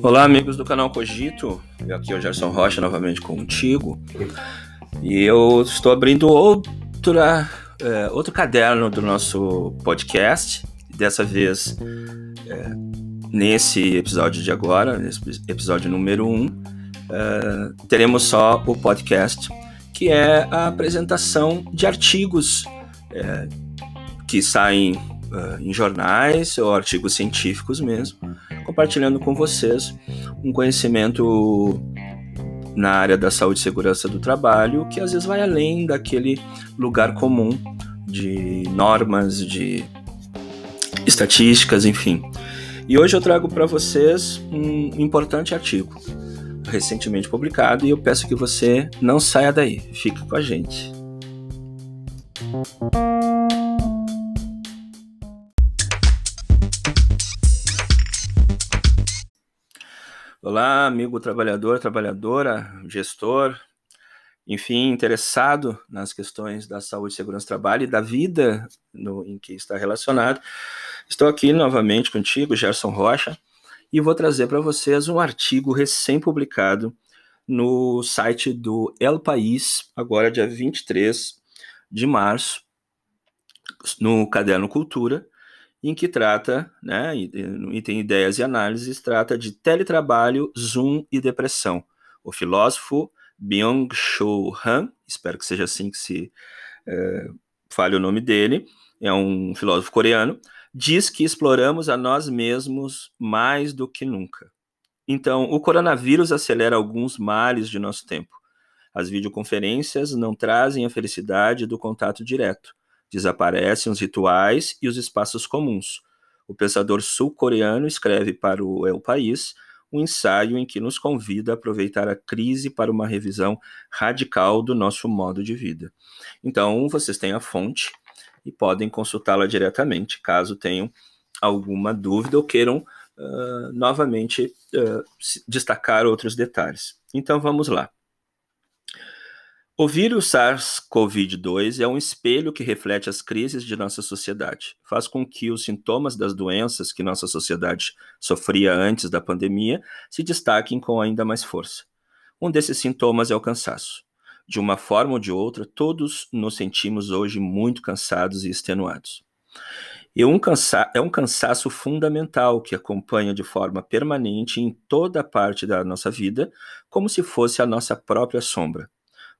Olá, amigos do canal Cogito. Aqui é o Gerson Rocha novamente contigo. E eu estou abrindo outra, é, outro caderno do nosso podcast. Dessa vez, é, nesse episódio de agora, nesse episódio número 1, um, é, teremos só o podcast, que é a apresentação de artigos é, que saem uh, em jornais ou artigos científicos mesmo, compartilhando com vocês um conhecimento na área da saúde e segurança do trabalho que às vezes vai além daquele lugar comum de normas, de estatísticas, enfim. E hoje eu trago para vocês um importante artigo recentemente publicado e eu peço que você não saia daí, fique com a gente. Olá, amigo trabalhador, trabalhadora, gestor, enfim, interessado nas questões da saúde, segurança do trabalho e da vida no, em que está relacionado. Estou aqui novamente contigo, Gerson Rocha, e vou trazer para vocês um artigo recém-publicado no site do El País, agora dia 23 de março, no Caderno Cultura, em que trata, né, e, tem ideias e análises, trata de teletrabalho, Zoom e depressão. O filósofo Byung-Chul Han, espero que seja assim que se é, fale o nome dele, é um filósofo coreano, diz que exploramos a nós mesmos mais do que nunca. Então, o coronavírus acelera alguns males de nosso tempo. As videoconferências não trazem a felicidade do contato direto. Desaparecem os rituais e os espaços comuns. O pensador sul-coreano escreve para o El País um ensaio em que nos convida a aproveitar a crise para uma revisão radical do nosso modo de vida. Então, vocês têm a fonte e podem consultá-la diretamente, caso tenham alguma dúvida ou queiram uh, novamente uh, destacar outros detalhes. Então, vamos lá. O vírus SARS-CoV-2 é um espelho que reflete as crises de nossa sociedade. Faz com que os sintomas das doenças que nossa sociedade sofria antes da pandemia se destaquem com ainda mais força. Um desses sintomas é o cansaço. De uma forma ou de outra, todos nos sentimos hoje muito cansados e extenuados. E um cansa é um cansaço fundamental que acompanha de forma permanente em toda parte da nossa vida, como se fosse a nossa própria sombra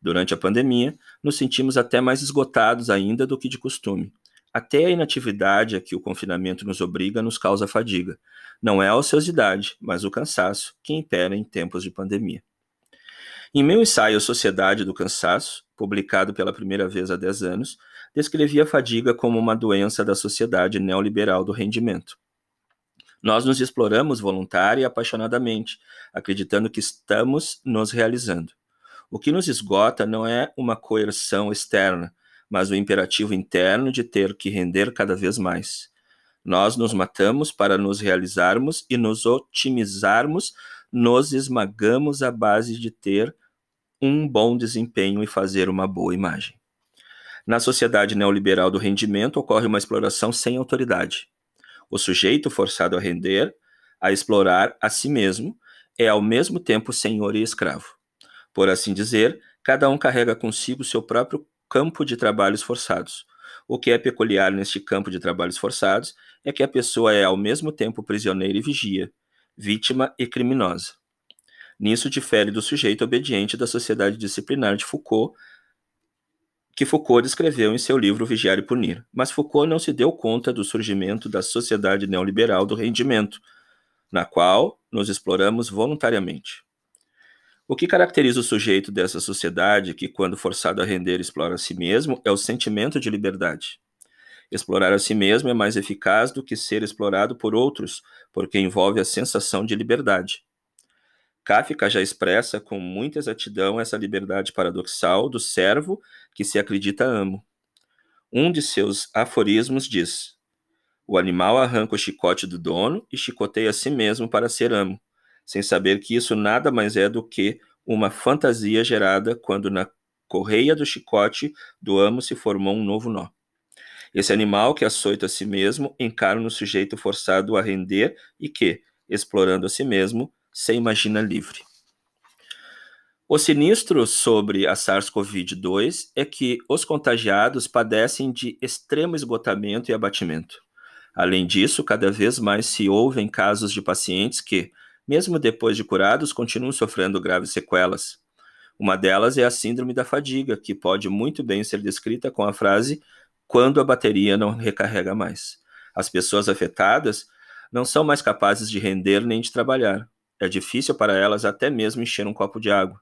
Durante a pandemia, nos sentimos até mais esgotados ainda do que de costume. Até a inatividade a que o confinamento nos obriga nos causa fadiga. Não é a ociosidade, mas o cansaço que impera em tempos de pandemia. Em meu ensaio Sociedade do Cansaço, publicado pela primeira vez há 10 anos, descrevi a fadiga como uma doença da sociedade neoliberal do rendimento. Nós nos exploramos voluntária e apaixonadamente, acreditando que estamos nos realizando. O que nos esgota não é uma coerção externa, mas o imperativo interno de ter que render cada vez mais. Nós nos matamos para nos realizarmos e nos otimizarmos, nos esmagamos à base de ter um bom desempenho e fazer uma boa imagem. Na sociedade neoliberal do rendimento ocorre uma exploração sem autoridade. O sujeito forçado a render, a explorar a si mesmo, é ao mesmo tempo senhor e escravo. Por assim dizer, cada um carrega consigo seu próprio campo de trabalhos forçados. O que é peculiar neste campo de trabalhos forçados é que a pessoa é ao mesmo tempo prisioneira e vigia, vítima e criminosa. Nisso difere do sujeito obediente da sociedade disciplinar de Foucault, que Foucault descreveu em seu livro Vigiar e Punir. Mas Foucault não se deu conta do surgimento da sociedade neoliberal do rendimento, na qual nos exploramos voluntariamente. O que caracteriza o sujeito dessa sociedade que, quando forçado a render, explora a si mesmo é o sentimento de liberdade. Explorar a si mesmo é mais eficaz do que ser explorado por outros, porque envolve a sensação de liberdade. Kafka já expressa com muita exatidão essa liberdade paradoxal do servo que se acredita amo. Um de seus aforismos diz: O animal arranca o chicote do dono e chicoteia a si mesmo para ser amo sem saber que isso nada mais é do que uma fantasia gerada quando na correia do chicote do amo se formou um novo nó. Esse animal que açoita a si mesmo encara no sujeito forçado a render e que, explorando a si mesmo, se imagina livre. O sinistro sobre a SARS-CoV-2 é que os contagiados padecem de extremo esgotamento e abatimento. Além disso, cada vez mais se ouvem casos de pacientes que, mesmo depois de curados, continuam sofrendo graves sequelas. Uma delas é a síndrome da fadiga, que pode muito bem ser descrita com a frase quando a bateria não recarrega mais. As pessoas afetadas não são mais capazes de render nem de trabalhar. É difícil para elas até mesmo encher um copo de água.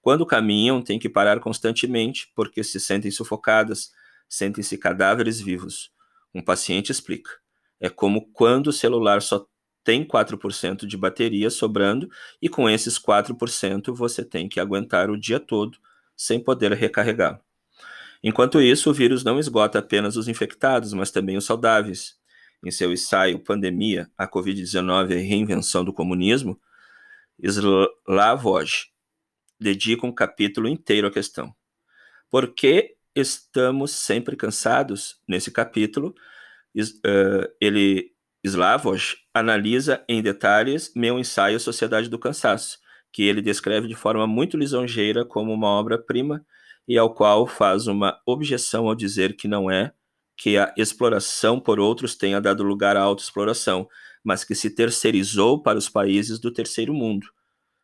Quando caminham, têm que parar constantemente porque se sentem sufocadas, sentem-se cadáveres vivos. Um paciente explica. É como quando o celular só tem 4% de bateria sobrando e com esses 4% você tem que aguentar o dia todo sem poder recarregá-lo. Enquanto isso, o vírus não esgota apenas os infectados, mas também os saudáveis. Em seu ensaio Pandemia, a Covid-19 e a reinvenção do comunismo, Slavoj dedica um capítulo inteiro à questão. Por que estamos sempre cansados? Nesse capítulo, ele, Slavoj, analisa em detalhes meu ensaio Sociedade do Cansaço, que ele descreve de forma muito lisonjeira como uma obra-prima e ao qual faz uma objeção ao dizer que não é que a exploração por outros tenha dado lugar à autoexploração, mas que se terceirizou para os países do terceiro mundo.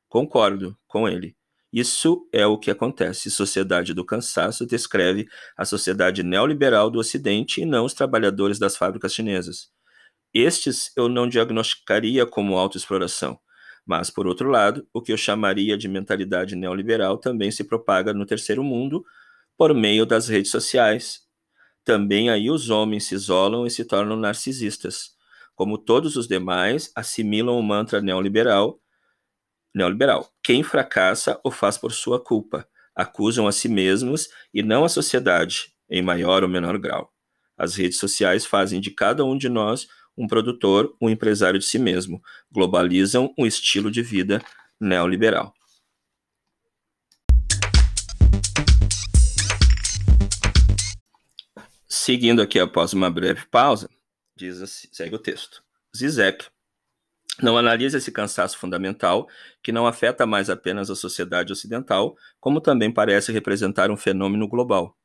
Concordo com ele. Isso é o que acontece. Sociedade do Cansaço descreve a sociedade neoliberal do Ocidente e não os trabalhadores das fábricas chinesas. Estes eu não diagnosticaria como autoexploração, mas, por outro lado, o que eu chamaria de mentalidade neoliberal também se propaga no terceiro mundo por meio das redes sociais. Também aí os homens se isolam e se tornam narcisistas. Como todos os demais, assimilam o mantra neoliberal neoliberal. Quem fracassa o faz por sua culpa. Acusam a si mesmos e não a sociedade, em maior ou menor grau. As redes sociais fazem de cada um de nós um produtor, um empresário de si mesmo. Globalizam um estilo de vida neoliberal. Seguindo aqui após uma breve pausa, diz assim, segue o texto. Zizek não analisa esse cansaço fundamental, que não afeta mais apenas a sociedade ocidental, como também parece representar um fenômeno global.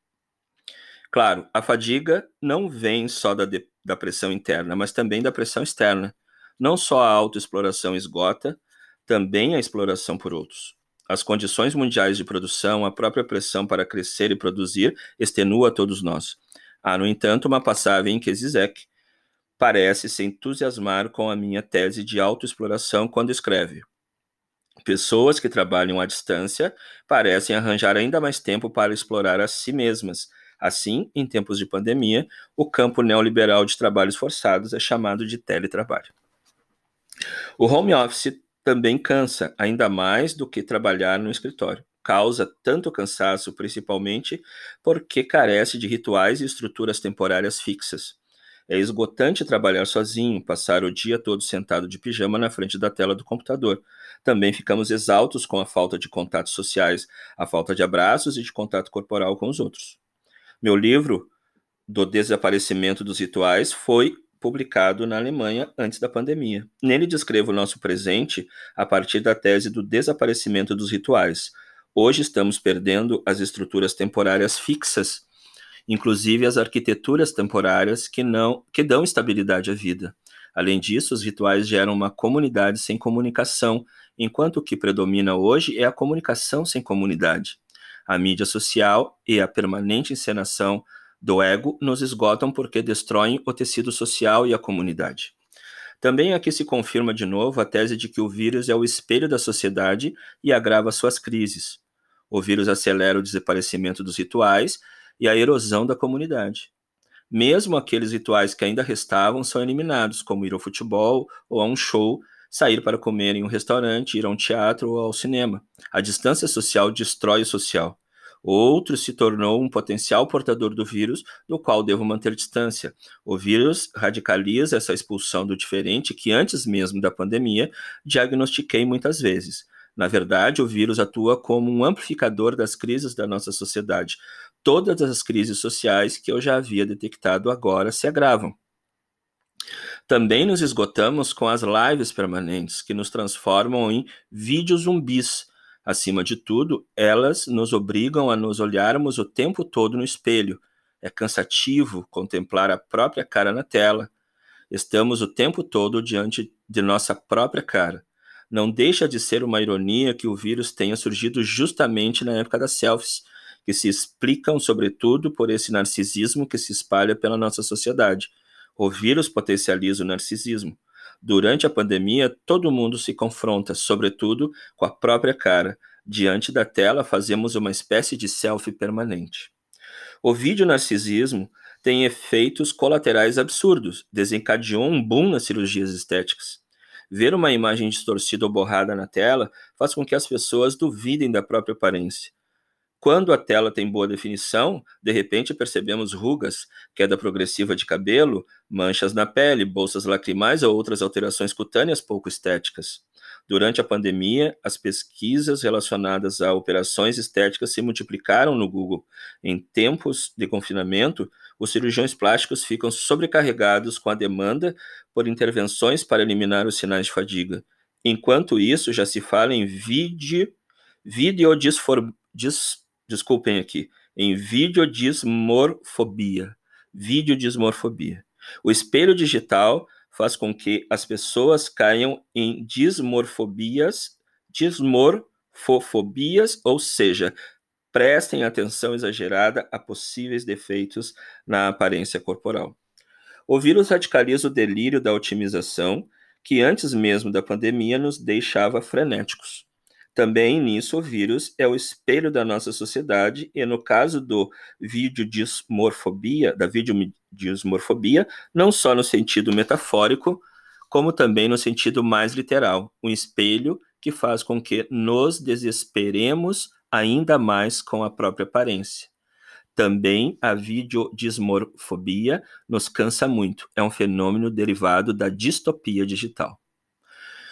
Claro, a fadiga não vem só da, de, da pressão interna, mas também da pressão externa. Não só a autoexploração esgota, também a exploração por outros. As condições mundiais de produção, a própria pressão para crescer e produzir, extenua todos nós. Há, no entanto, uma passagem em que Zizek parece se entusiasmar com a minha tese de autoexploração quando escreve. Pessoas que trabalham à distância parecem arranjar ainda mais tempo para explorar a si mesmas. Assim, em tempos de pandemia, o campo neoliberal de trabalhos forçados é chamado de teletrabalho. O home office também cansa, ainda mais do que trabalhar no escritório. Causa tanto cansaço, principalmente porque carece de rituais e estruturas temporárias fixas. É esgotante trabalhar sozinho, passar o dia todo sentado de pijama na frente da tela do computador. Também ficamos exaltos com a falta de contatos sociais, a falta de abraços e de contato corporal com os outros. Meu livro, Do Desaparecimento dos Rituais, foi publicado na Alemanha antes da pandemia. Nele descrevo o nosso presente a partir da tese do desaparecimento dos rituais. Hoje estamos perdendo as estruturas temporárias fixas inclusive as arquiteturas temporárias que não que dão estabilidade à vida. Além disso, os rituais geram uma comunidade sem comunicação, enquanto o que predomina hoje é a comunicação sem comunidade. A mídia social e a permanente encenação do ego nos esgotam porque destroem o tecido social e a comunidade. Também aqui se confirma de novo a tese de que o vírus é o espelho da sociedade e agrava suas crises. O vírus acelera o desaparecimento dos rituais e a erosão da comunidade. Mesmo aqueles rituais que ainda restavam são eliminados, como ir ao futebol ou a um show, sair para comer em um restaurante, ir a um teatro ou ao cinema. A distância social destrói o social. Outro se tornou um potencial portador do vírus, do qual devo manter distância. O vírus radicaliza essa expulsão do diferente que, antes mesmo da pandemia, diagnostiquei muitas vezes. Na verdade, o vírus atua como um amplificador das crises da nossa sociedade, todas as crises sociais que eu já havia detectado agora se agravam. Também nos esgotamos com as lives permanentes, que nos transformam em vídeos zumbis. Acima de tudo, elas nos obrigam a nos olharmos o tempo todo no espelho. É cansativo contemplar a própria cara na tela. Estamos o tempo todo diante de nossa própria cara. Não deixa de ser uma ironia que o vírus tenha surgido justamente na época das selfies, que se explicam sobretudo por esse narcisismo que se espalha pela nossa sociedade. O vírus potencializa o narcisismo. Durante a pandemia, todo mundo se confronta, sobretudo com a própria cara. Diante da tela, fazemos uma espécie de selfie permanente. O vídeo narcisismo tem efeitos colaterais absurdos, desencadeou um boom nas cirurgias estéticas. Ver uma imagem distorcida ou borrada na tela faz com que as pessoas duvidem da própria aparência. Quando a tela tem boa definição, de repente percebemos rugas, queda progressiva de cabelo, manchas na pele, bolsas lacrimais ou outras alterações cutâneas pouco estéticas. Durante a pandemia, as pesquisas relacionadas a operações estéticas se multiplicaram no Google. Em tempos de confinamento, os cirurgiões plásticos ficam sobrecarregados com a demanda por intervenções para eliminar os sinais de fadiga. Enquanto isso, já se fala em vídeo, videodisfor, dis, desculpem aqui, em videodismorfobia. Videodismorfobia. O espelho digital faz com que as pessoas caiam em dismorfobias, dismorfofobias, ou seja, prestem atenção exagerada a possíveis defeitos na aparência corporal. O vírus radicaliza o delírio da otimização, que antes mesmo da pandemia nos deixava frenéticos. Também nisso o vírus é o espelho da nossa sociedade e no caso do videodismorfobia, da videodismorfobia, não só no sentido metafórico, como também no sentido mais literal, um espelho que faz com que nos desesperemos ainda mais com a própria aparência. Também a videodismorfobia nos cansa muito, é um fenômeno derivado da distopia digital.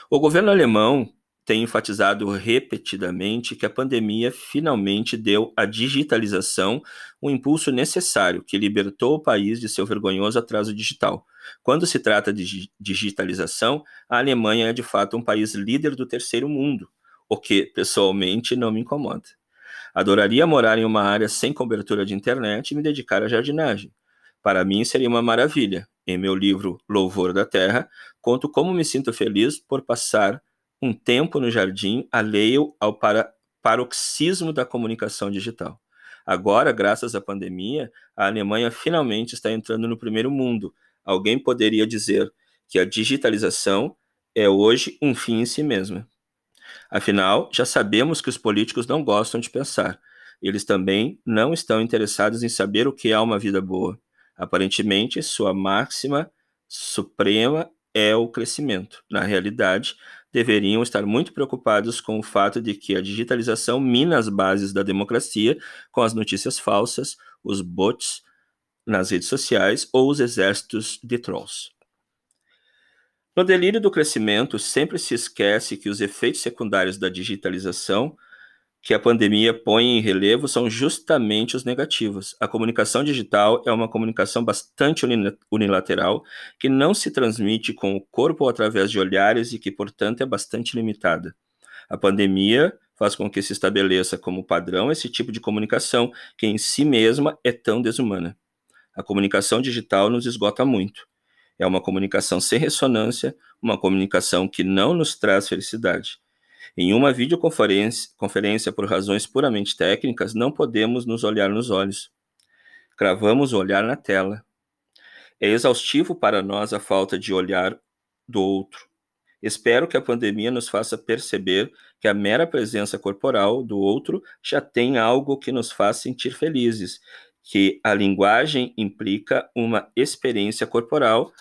O governo alemão tem enfatizado repetidamente que a pandemia finalmente deu à digitalização um impulso necessário que libertou o país de seu vergonhoso atraso digital. Quando se trata de digitalização, a Alemanha é de fato um país líder do terceiro mundo, o que pessoalmente não me incomoda. Adoraria morar em uma área sem cobertura de internet e me dedicar à jardinagem. Para mim seria uma maravilha. Em meu livro Louvor da Terra, conto como me sinto feliz por passar um tempo no jardim alheio ao para, paroxismo da comunicação digital. Agora, graças à pandemia, a Alemanha finalmente está entrando no primeiro mundo. Alguém poderia dizer que a digitalização é hoje um fim em si mesma. Afinal, já sabemos que os políticos não gostam de pensar. Eles também não estão interessados em saber o que é uma vida boa. Aparentemente, sua máxima suprema é o crescimento. Na realidade, deveriam estar muito preocupados com o fato de que a digitalização mina as bases da democracia com as notícias falsas, os bots nas redes sociais ou os exércitos de trolls. No delírio do crescimento, sempre se esquece que os efeitos secundários da digitalização que a pandemia põe em relevo são justamente os negativos. A comunicação digital é uma comunicação bastante unilateral, que não se transmite com o corpo ou através de olhares e que, portanto, é bastante limitada. A pandemia faz com que se estabeleça como padrão esse tipo de comunicação, que em si mesma é tão desumana. A comunicação digital nos esgota muito. É uma comunicação sem ressonância, uma comunicação que não nos traz felicidade. Em uma videoconferência conferência por razões puramente técnicas, não podemos nos olhar nos olhos. Cravamos o olhar na tela. É exaustivo para nós a falta de olhar do outro. Espero que a pandemia nos faça perceber que a mera presença corporal do outro já tem algo que nos faz sentir felizes, que a linguagem implica uma experiência corporal,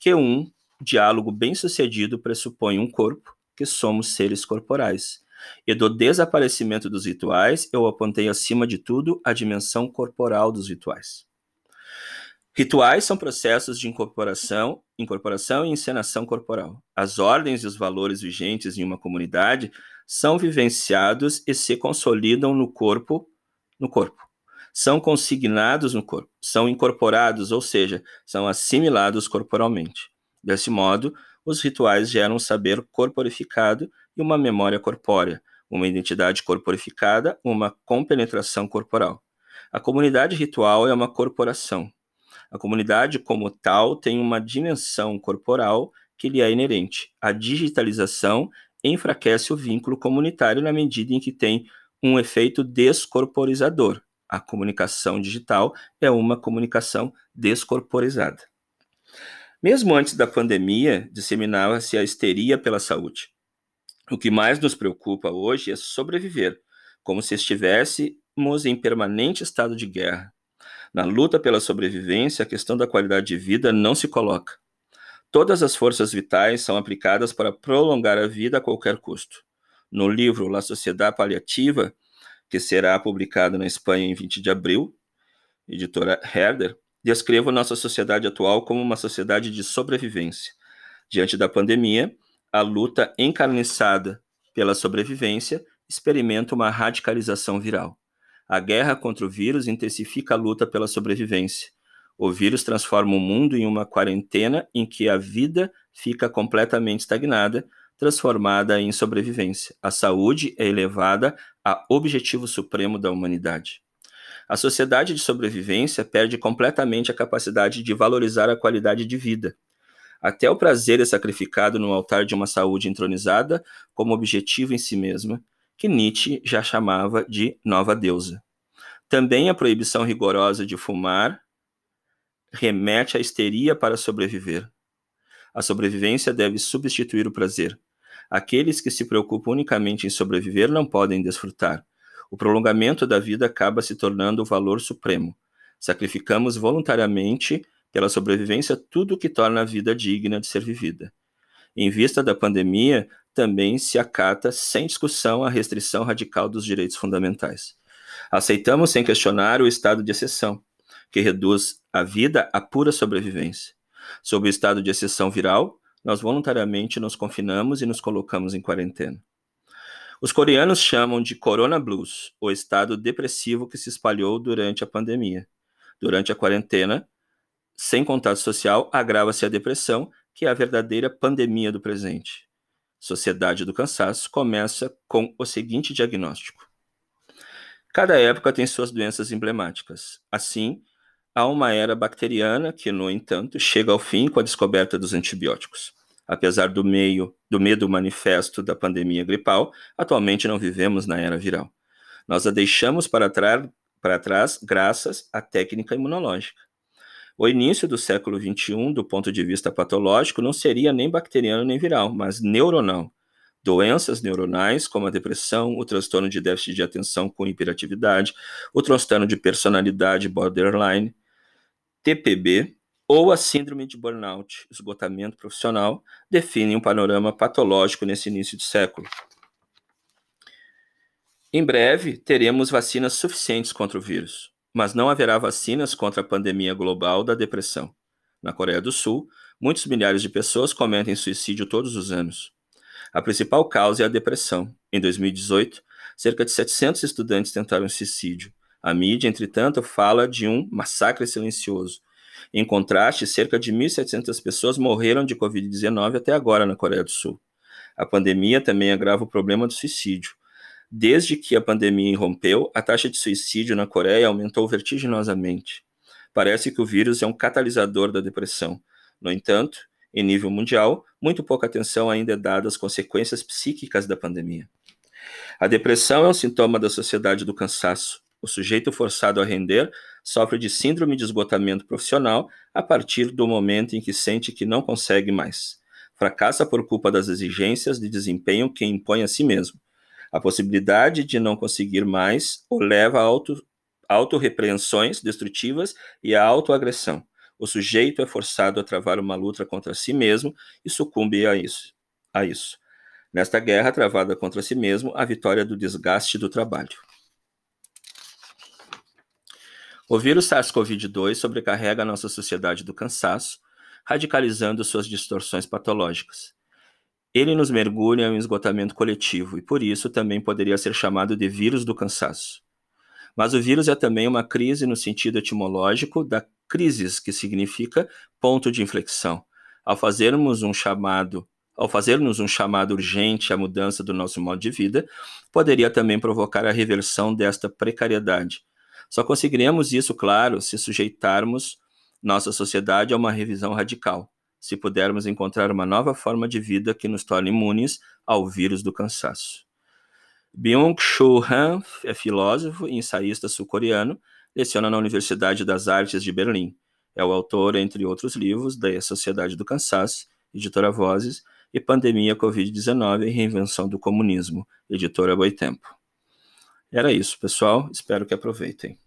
que um diálogo bem-sucedido pressupõe um corpo, que somos seres corporais. E do desaparecimento dos rituais, eu apontei acima de tudo a dimensão corporal dos rituais. Rituais são processos de incorporação, incorporação e encenação corporal. As ordens e os valores vigentes em uma comunidade são vivenciados e se consolidam no corpo, no corpo. são consignados no corpo, são incorporados, ou seja, são assimilados corporalmente. Desse modo, os rituais geram um saber corporificado e uma memória corpórea, uma identidade corporificada, uma compenetração corporal. A comunidade ritual é uma corporação. A comunidade, como tal, tem uma dimensão corporal que lhe é inerente. A digitalização enfraquece o vínculo comunitário na medida em que tem um efeito descorporizador. A comunicação digital é uma comunicação descorporizada. Mesmo antes da pandemia, disseminava-se a histeria pela saúde. O que mais nos preocupa hoje é sobreviver, como se estivéssemos em permanente estado de guerra. Na luta pela sobrevivência, a questão da qualidade de vida não se coloca. Todas as forças vitais são aplicadas para prolongar a vida a qualquer custo. No livro La Sociedade Paliativa, que será publicado na Espanha em 20 de abril, editora Herder, descrevo nossa sociedade atual como uma sociedade de sobrevivência. Diante da pandemia, a luta encarniçada pela sobrevivência experimenta uma radicalização viral. A guerra contra o vírus intensifica a luta pela sobrevivência. O vírus transforma o mundo em uma quarentena em que a vida fica completamente estagnada, transformada em sobrevivência. A saúde é elevada a objetivo supremo da humanidade. A sociedade de sobrevivência perde completamente a capacidade de valorizar a qualidade de vida. Até o prazer é sacrificado no altar de uma saúde entronizada como objetivo em si mesma, que Nietzsche já chamava de nova deusa. Também a proibição rigorosa de fumar remete à histeria para sobreviver. A sobrevivência deve substituir o prazer. Aqueles que se preocupam unicamente em sobreviver não podem desfrutar. O prolongamento da vida acaba se tornando o valor supremo. Sacrificamos voluntariamente pela sobrevivência tudo o que torna a vida digna de ser vivida. Em vista da pandemia, também se acata sem discussão a restrição radical dos direitos fundamentais. Aceitamos sem questionar o estado de exceção, que reduz a vida à pura sobrevivência. Sob o estado de exceção viral, nós voluntariamente nos confinamos e nos colocamos em quarentena. Os coreanos chamam de Corona Blues, o estado depressivo que se espalhou durante a pandemia. Durante a quarentena, sem contato social, agrava-se a depressão, que é a verdadeira pandemia do presente. Sociedade do Cansaço começa com o seguinte diagnóstico: Cada época tem suas doenças emblemáticas. Assim, há uma era bacteriana que, no entanto, chega ao fim com a descoberta dos antibióticos. Apesar do meio do medo manifesto da pandemia gripal, atualmente não vivemos na era viral. Nós a deixamos para, para trás graças à técnica imunológica. O início do século XXI, do ponto de vista patológico, não seria nem bacteriano nem viral, mas neuronal. Doenças neuronais, como a depressão, o transtorno de déficit de atenção com hiperatividade, o transtorno de personalidade borderline, TPB, ou a síndrome de burnout, esgotamento profissional, definem um panorama patológico nesse início de século. Em breve, teremos vacinas suficientes contra o vírus mas não haverá vacinas contra a pandemia global da depressão. Na Coreia do Sul, muitos milhares de pessoas cometem suicídio todos os anos. A principal causa é a depressão. Em 2018, cerca de 700 estudantes tentaram suicídio. A mídia, entretanto, fala de um massacre silencioso. Em contraste, cerca de 1.700 pessoas morreram de Covid-19 até agora na Coreia do Sul. A pandemia também agrava o problema do suicídio. Desde que a pandemia irrompeu, a taxa de suicídio na Coreia aumentou vertiginosamente. Parece que o vírus é um catalisador da depressão. No entanto, em nível mundial, muito pouca atenção ainda é dada às consequências psíquicas da pandemia. A depressão é um sintoma da sociedade do cansaço. O sujeito forçado a render sofre de síndrome de esgotamento profissional a partir do momento em que sente que não consegue mais. Fracassa por culpa das exigências de desempenho que impõe a si mesmo. A possibilidade de não conseguir mais o leva a auto, autorrepreensões destrutivas e a autoagressão. O sujeito é forçado a travar uma luta contra si mesmo e sucumbe a isso. A isso. Nesta guerra travada contra si mesmo, a vitória do desgaste do trabalho. O vírus SARS-CoV-2 sobrecarrega a nossa sociedade do cansaço, radicalizando suas distorções patológicas. Ele nos mergulha em um esgotamento coletivo e por isso também poderia ser chamado de vírus do cansaço. Mas o vírus é também uma crise no sentido etimológico da crisis, que significa ponto de inflexão. Ao fazermos um chamado ao fazer-nos um chamado urgente à mudança do nosso modo de vida, poderia também provocar a reversão desta precariedade. Só conseguiremos isso, claro, se sujeitarmos nossa sociedade a uma revisão radical, se pudermos encontrar uma nova forma de vida que nos torne imunes ao vírus do cansaço. Byung-Chul Han é filósofo e ensaísta sul-coreano, leciona na Universidade das Artes de Berlim. É o autor, entre outros livros, da Sociedade do Cansaço, editora Vozes, e Pandemia Covid-19 e Reinvenção do Comunismo, editora Boitempo. Era isso, pessoal. Espero que aproveitem.